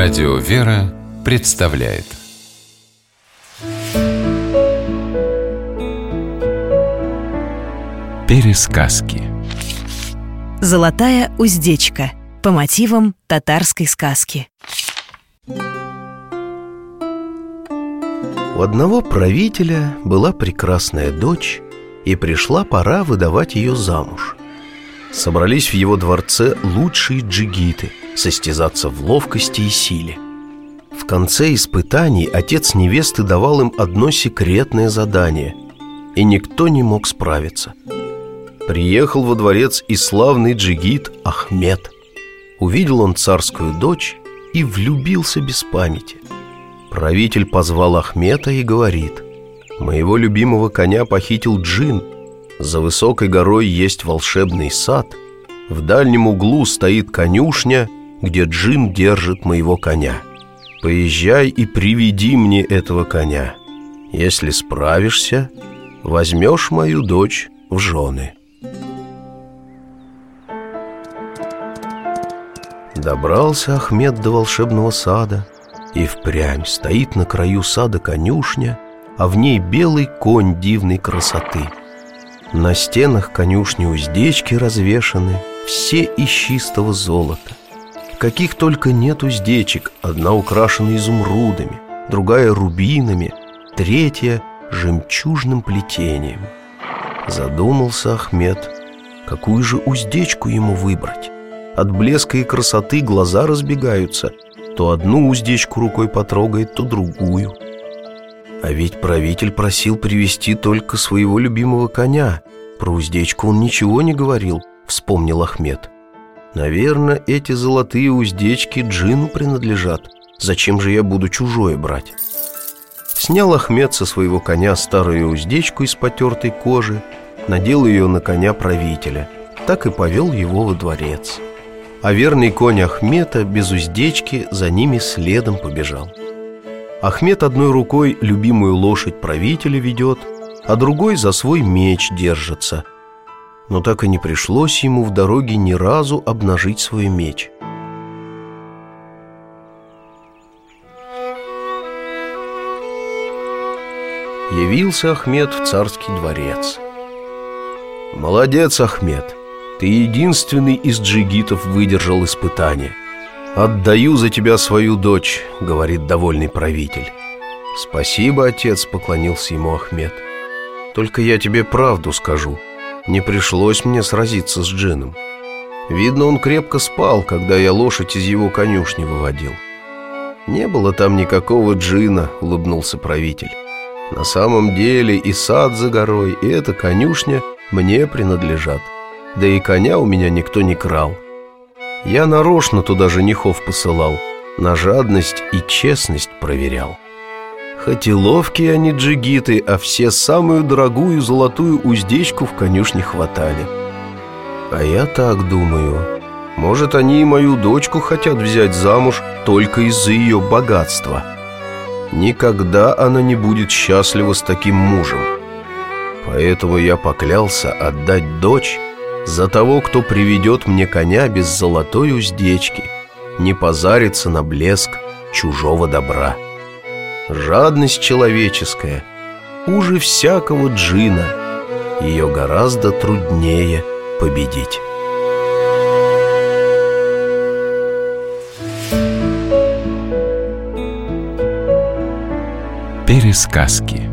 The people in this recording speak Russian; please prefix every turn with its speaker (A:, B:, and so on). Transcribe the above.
A: Радио «Вера» представляет Пересказки
B: Золотая уздечка по мотивам татарской сказки.
C: У одного правителя была прекрасная дочь, и пришла пора выдавать ее замуж. Собрались в его дворце лучшие джигиты состязаться в ловкости и силе. В конце испытаний отец невесты давал им одно секретное задание, и никто не мог справиться. Приехал во дворец и славный джигит Ахмед. Увидел он царскую дочь и влюбился без памяти – Правитель позвал Ахмета и говорит «Моего любимого коня похитил джин. За высокой горой есть волшебный сад. В дальнем углу стоит конюшня, где джин держит моего коня. Поезжай и приведи мне этого коня. Если справишься, возьмешь мою дочь в жены». Добрался Ахмед до волшебного сада – и впрямь стоит на краю сада конюшня, а в ней белый конь дивной красоты. На стенах конюшни уздечки развешаны, все из чистого золота. Каких только нет уздечек, одна украшена изумрудами, другая рубинами, третья жемчужным плетением. Задумался Ахмед, какую же уздечку ему выбрать. От блеска и красоты глаза разбегаются – то одну уздечку рукой потрогает, то другую. А ведь правитель просил привести только своего любимого коня. Про уздечку он ничего не говорил, вспомнил Ахмед. Наверное, эти золотые уздечки джину принадлежат. Зачем же я буду чужое брать? Снял Ахмед со своего коня старую уздечку из потертой кожи, надел ее на коня правителя, так и повел его во дворец а верный конь Ахмета без уздечки за ними следом побежал. Ахмед одной рукой любимую лошадь правителя ведет, а другой за свой меч держится. Но так и не пришлось ему в дороге ни разу обнажить свой меч. Явился Ахмед в царский дворец. «Молодец, Ахмед!» Ты единственный из джигитов выдержал испытание «Отдаю за тебя свою дочь», — говорит довольный правитель. «Спасибо, отец», — поклонился ему Ахмед. «Только я тебе правду скажу. Не пришлось мне сразиться с джином. Видно, он крепко спал, когда я лошадь из его конюшни выводил «Не было там никакого джина», — улыбнулся правитель. «На самом деле и сад за горой, и эта конюшня мне принадлежат» Да и коня у меня никто не крал Я нарочно туда женихов посылал На жадность и честность проверял. Хоть и ловкие они джигиты, а все самую дорогую золотую уздечку в конюшне хватали. А я так думаю Может, они и мою дочку хотят взять замуж только из-за ее богатства. Никогда она не будет счастлива с таким мужем. Поэтому я поклялся отдать дочь за того, кто приведет мне коня без золотой уздечки, не позарится на блеск чужого добра. Жадность человеческая уже всякого джина, ее гораздо труднее победить.
A: Пересказки